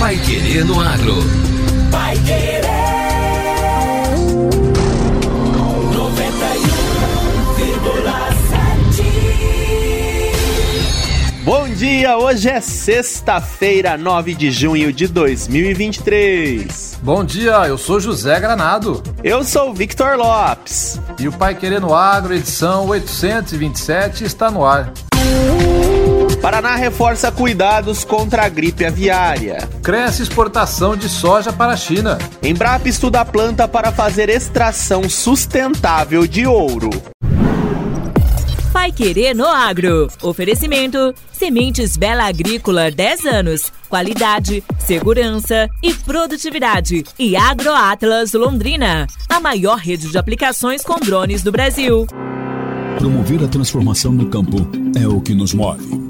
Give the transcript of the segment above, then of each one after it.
Pai Querer no Agro. Pai Querer. 91,7. Bom dia, hoje é sexta-feira, 9 de junho de 2023. Bom dia, eu sou José Granado. Eu sou Victor Lopes. E o Pai Querer no Agro, edição 827, está no ar. Paraná reforça cuidados contra a gripe aviária. Cresce exportação de soja para a China. Embrapa estuda a planta para fazer extração sustentável de ouro. Pai Querer no Agro. Oferecimento: Sementes Bela Agrícola 10 anos. Qualidade, segurança e produtividade. E AgroAtlas Londrina, a maior rede de aplicações com drones do Brasil. Promover a transformação no campo é o que nos move.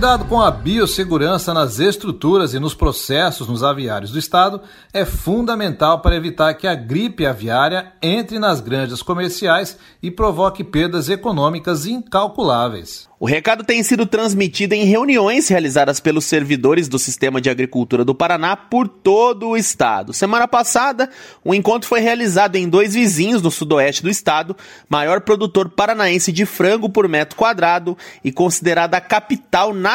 Cuidado com a biossegurança nas estruturas e nos processos nos aviários do estado é fundamental para evitar que a gripe aviária entre nas granjas comerciais e provoque perdas econômicas incalculáveis. O recado tem sido transmitido em reuniões realizadas pelos servidores do Sistema de Agricultura do Paraná por todo o estado. Semana passada, o um encontro foi realizado em dois vizinhos no sudoeste do estado, maior produtor paranaense de frango por metro quadrado e considerada a capital nacional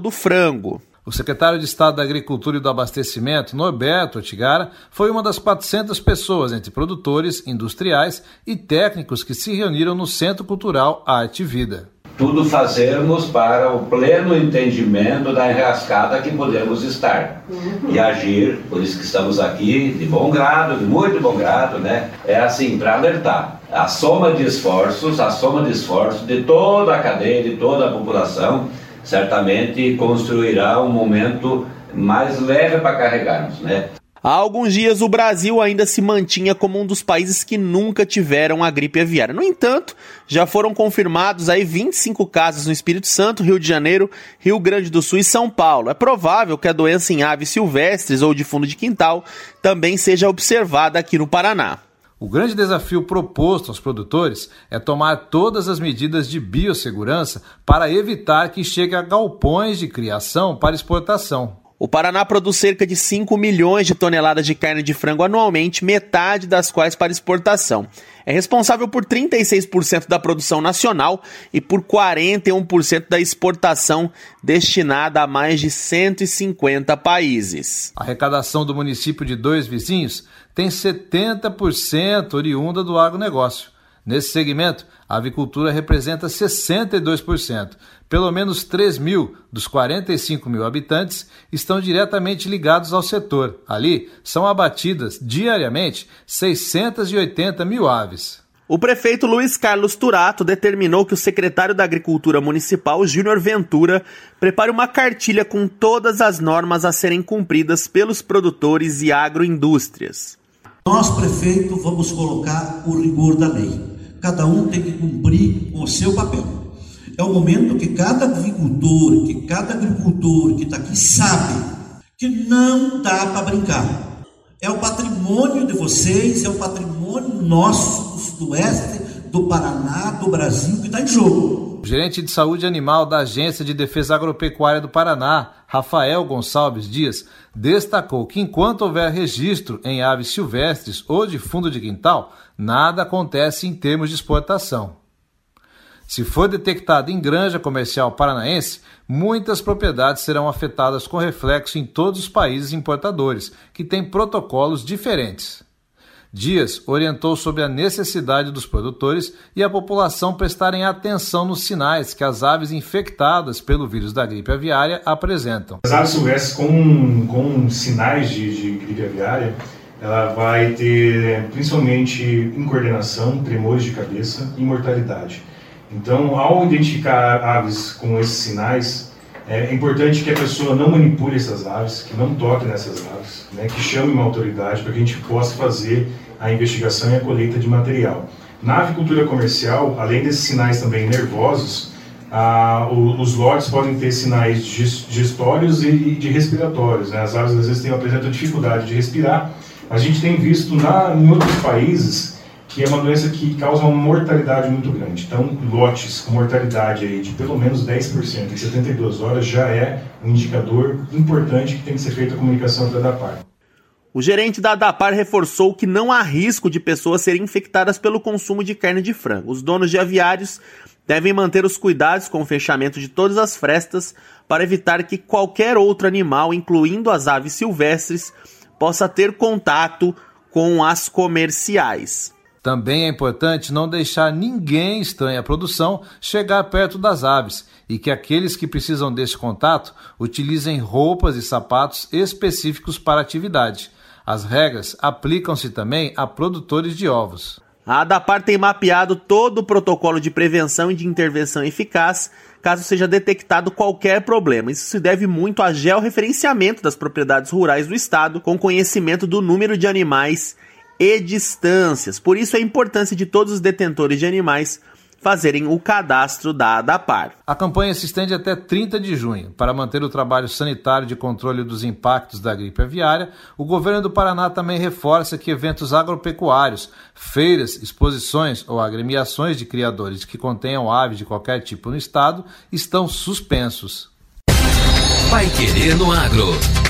do frango. O secretário de Estado da Agricultura e do Abastecimento, Norberto Otigara, foi uma das 400 pessoas, entre produtores, industriais e técnicos, que se reuniram no Centro Cultural Arte e Vida tudo fazermos para o pleno entendimento da enrascada que podemos estar uhum. e agir, por isso que estamos aqui de bom grado, de muito bom grado, né? É assim, para alertar. A soma de esforços, a soma de esforços de toda a cadeia, de toda a população, certamente construirá um momento mais leve para carregarmos, né? Há alguns dias, o Brasil ainda se mantinha como um dos países que nunca tiveram a gripe aviária. No entanto, já foram confirmados aí 25 casos no Espírito Santo, Rio de Janeiro, Rio Grande do Sul e São Paulo. É provável que a doença em aves silvestres ou de fundo de quintal também seja observada aqui no Paraná. O grande desafio proposto aos produtores é tomar todas as medidas de biossegurança para evitar que chegue a galpões de criação para exportação. O Paraná produz cerca de 5 milhões de toneladas de carne de frango anualmente, metade das quais para exportação. É responsável por 36% da produção nacional e por 41% da exportação destinada a mais de 150 países. A arrecadação do município de dois vizinhos tem 70% oriunda do agronegócio. Nesse segmento, a avicultura representa 62%. Pelo menos 3 mil dos 45 mil habitantes estão diretamente ligados ao setor. Ali são abatidas diariamente 680 mil aves. O prefeito Luiz Carlos Turato determinou que o secretário da Agricultura Municipal, Júnior Ventura, prepare uma cartilha com todas as normas a serem cumpridas pelos produtores e agroindústrias. Nós, prefeito, vamos colocar o rigor da lei. Cada um tem que cumprir o seu papel. É o momento que cada agricultor, que cada agricultor que está aqui sabe que não dá para brincar. É o patrimônio de vocês, é o patrimônio nosso do Sudoeste, do Paraná, do Brasil que está em jogo. O gerente de saúde animal da Agência de Defesa Agropecuária do Paraná, Rafael Gonçalves Dias, destacou que enquanto houver registro em aves silvestres ou de fundo de quintal, nada acontece em termos de exportação. Se for detectado em granja comercial paranaense, muitas propriedades serão afetadas com reflexo em todos os países importadores, que têm protocolos diferentes. Dias orientou sobre a necessidade dos produtores e a população prestarem atenção nos sinais que as aves infectadas pelo vírus da gripe aviária apresentam. As aves silvestres com, com sinais de, de gripe aviária, ela vai ter principalmente incoordenação, tremores de cabeça e mortalidade. Então, ao identificar aves com esses sinais, é importante que a pessoa não manipule essas aves, que não toque nessas aves, né, que chame uma autoridade para que a gente possa fazer a investigação e a colheita de material. Na avicultura comercial, além desses sinais também nervosos, ah, os lotes podem ter sinais gestórios e de respiratórios. Né? As aves às vezes têm, apresentam dificuldade de respirar. A gente tem visto na, em outros países que é uma doença que causa uma mortalidade muito grande. Então, lotes com mortalidade aí de pelo menos 10% em 72 horas já é um indicador importante que tem que ser feita a comunicação da DAPAR. O gerente da DAPAR reforçou que não há risco de pessoas serem infectadas pelo consumo de carne de frango. Os donos de aviários devem manter os cuidados com o fechamento de todas as frestas para evitar que qualquer outro animal, incluindo as aves silvestres, possa ter contato com as comerciais. Também é importante não deixar ninguém estranho à produção chegar perto das aves e que aqueles que precisam desse contato utilizem roupas e sapatos específicos para a atividade. As regras aplicam-se também a produtores de ovos. A ADAPAR tem mapeado todo o protocolo de prevenção e de intervenção eficaz caso seja detectado qualquer problema. Isso se deve muito ao georreferenciamento das propriedades rurais do estado, com conhecimento do número de animais e distâncias. Por isso a importância de todos os detentores de animais fazerem o cadastro da ADAPAR. A campanha se estende até 30 de junho. Para manter o trabalho sanitário de controle dos impactos da gripe aviária, o governo do Paraná também reforça que eventos agropecuários, feiras, exposições ou agremiações de criadores que contenham aves de qualquer tipo no estado estão suspensos. Vai querer no agro.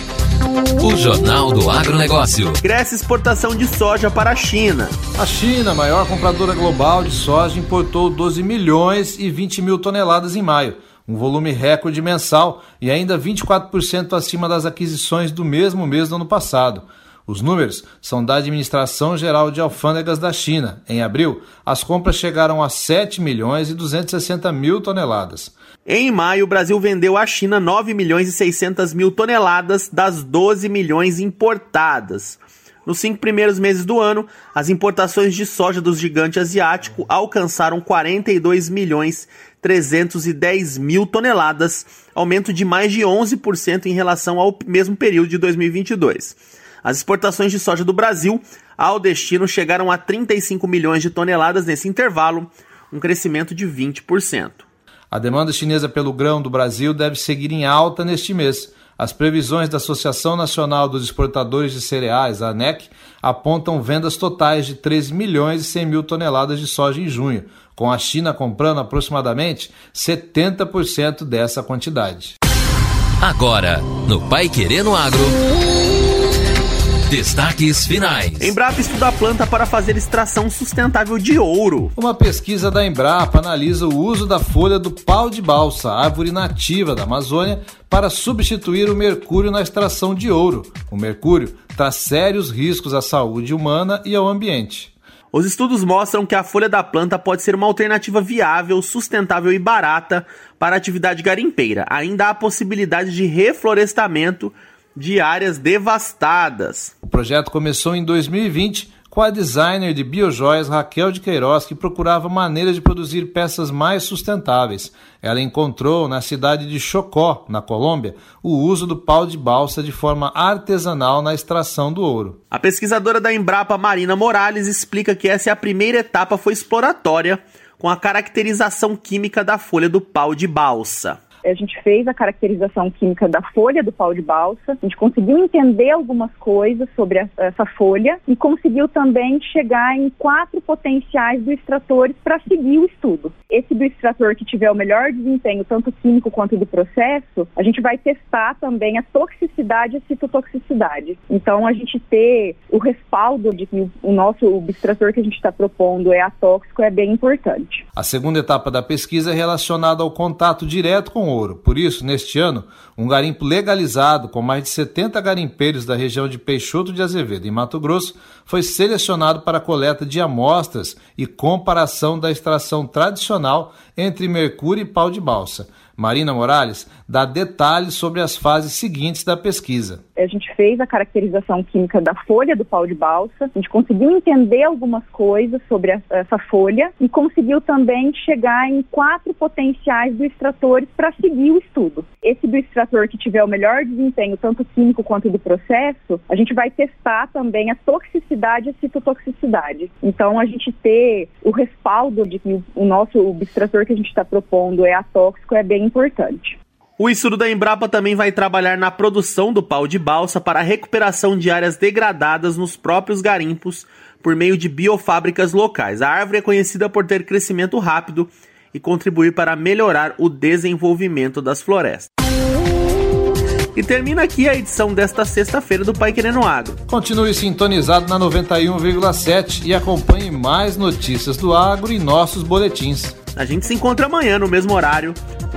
O Jornal do Agronegócio. Cresce exportação de soja para a China. A China, maior compradora global de soja, importou 12 milhões e 20 mil toneladas em maio, um volume recorde mensal e ainda 24% acima das aquisições do mesmo mês do ano passado. Os números são da Administração Geral de Alfândegas da China. Em abril, as compras chegaram a 7 milhões e 260 mil toneladas. Em maio, o Brasil vendeu à China 9 milhões e 600 mil toneladas das 12 milhões importadas. Nos cinco primeiros meses do ano, as importações de soja dos gigantes asiático alcançaram 42 milhões 310 mil toneladas, aumento de mais de 11% em relação ao mesmo período de 2022. As exportações de soja do Brasil ao destino chegaram a 35 milhões de toneladas nesse intervalo, um crescimento de 20%. A demanda chinesa pelo grão do Brasil deve seguir em alta neste mês. As previsões da Associação Nacional dos Exportadores de Cereais, a ANEC, apontam vendas totais de 3 milhões e 100 mil toneladas de soja em junho, com a China comprando aproximadamente 70% dessa quantidade. Agora, no Pai Querendo Agro. Destaques finais. Embrapa estuda a planta para fazer extração sustentável de ouro. Uma pesquisa da Embrapa analisa o uso da folha do pau de balsa, árvore nativa da Amazônia, para substituir o mercúrio na extração de ouro. O mercúrio traz sérios riscos à saúde humana e ao ambiente. Os estudos mostram que a folha da planta pode ser uma alternativa viável, sustentável e barata para a atividade garimpeira. Ainda há possibilidade de reflorestamento de áreas devastadas. O projeto começou em 2020 com a designer de biojoias Raquel de Queiroz, que procurava maneiras de produzir peças mais sustentáveis. Ela encontrou na cidade de Chocó, na Colômbia, o uso do pau de balsa de forma artesanal na extração do ouro. A pesquisadora da Embrapa Marina Morales explica que essa é a primeira etapa foi exploratória com a caracterização química da folha do pau de balsa. A gente fez a caracterização química da folha do pau de balsa, a gente conseguiu entender algumas coisas sobre a, essa folha e conseguiu também chegar em quatro potenciais do extratores para seguir o estudo. Esse do extrator que tiver o melhor desempenho, tanto químico quanto do processo, a gente vai testar também a toxicidade e a citotoxicidade. Então, a gente ter o respaldo de que o nosso extrator que a gente está propondo é atóxico é bem importante. A segunda etapa da pesquisa é relacionada ao contato direto com ouro. Por isso, neste ano, um garimpo legalizado com mais de 70 garimpeiros da região de Peixoto de Azevedo, em Mato Grosso, foi selecionado para coleta de amostras e comparação da extração tradicional entre mercúrio e pau de balsa. Marina Morales dá detalhes sobre as fases seguintes da pesquisa. A gente fez a caracterização química da folha do pau de balsa, a gente conseguiu entender algumas coisas sobre a, essa folha e conseguiu também chegar em quatro potenciais do extratores para seguir o estudo. Esse do extrator que tiver o melhor desempenho, tanto químico quanto do processo, a gente vai testar também a toxicidade e a citotoxicidade. Então, a gente ter o respaldo de que o nosso extrator que a gente está propondo é atóxico é bem importante. O estudo da Embrapa também vai trabalhar na produção do pau de balsa para a recuperação de áreas degradadas nos próprios garimpos por meio de biofábricas locais. A árvore é conhecida por ter crescimento rápido e contribuir para melhorar o desenvolvimento das florestas. E termina aqui a edição desta sexta-feira do Pai Querendo Agro. Continue sintonizado na 91,7 e acompanhe mais notícias do agro em nossos boletins. A gente se encontra amanhã no mesmo horário,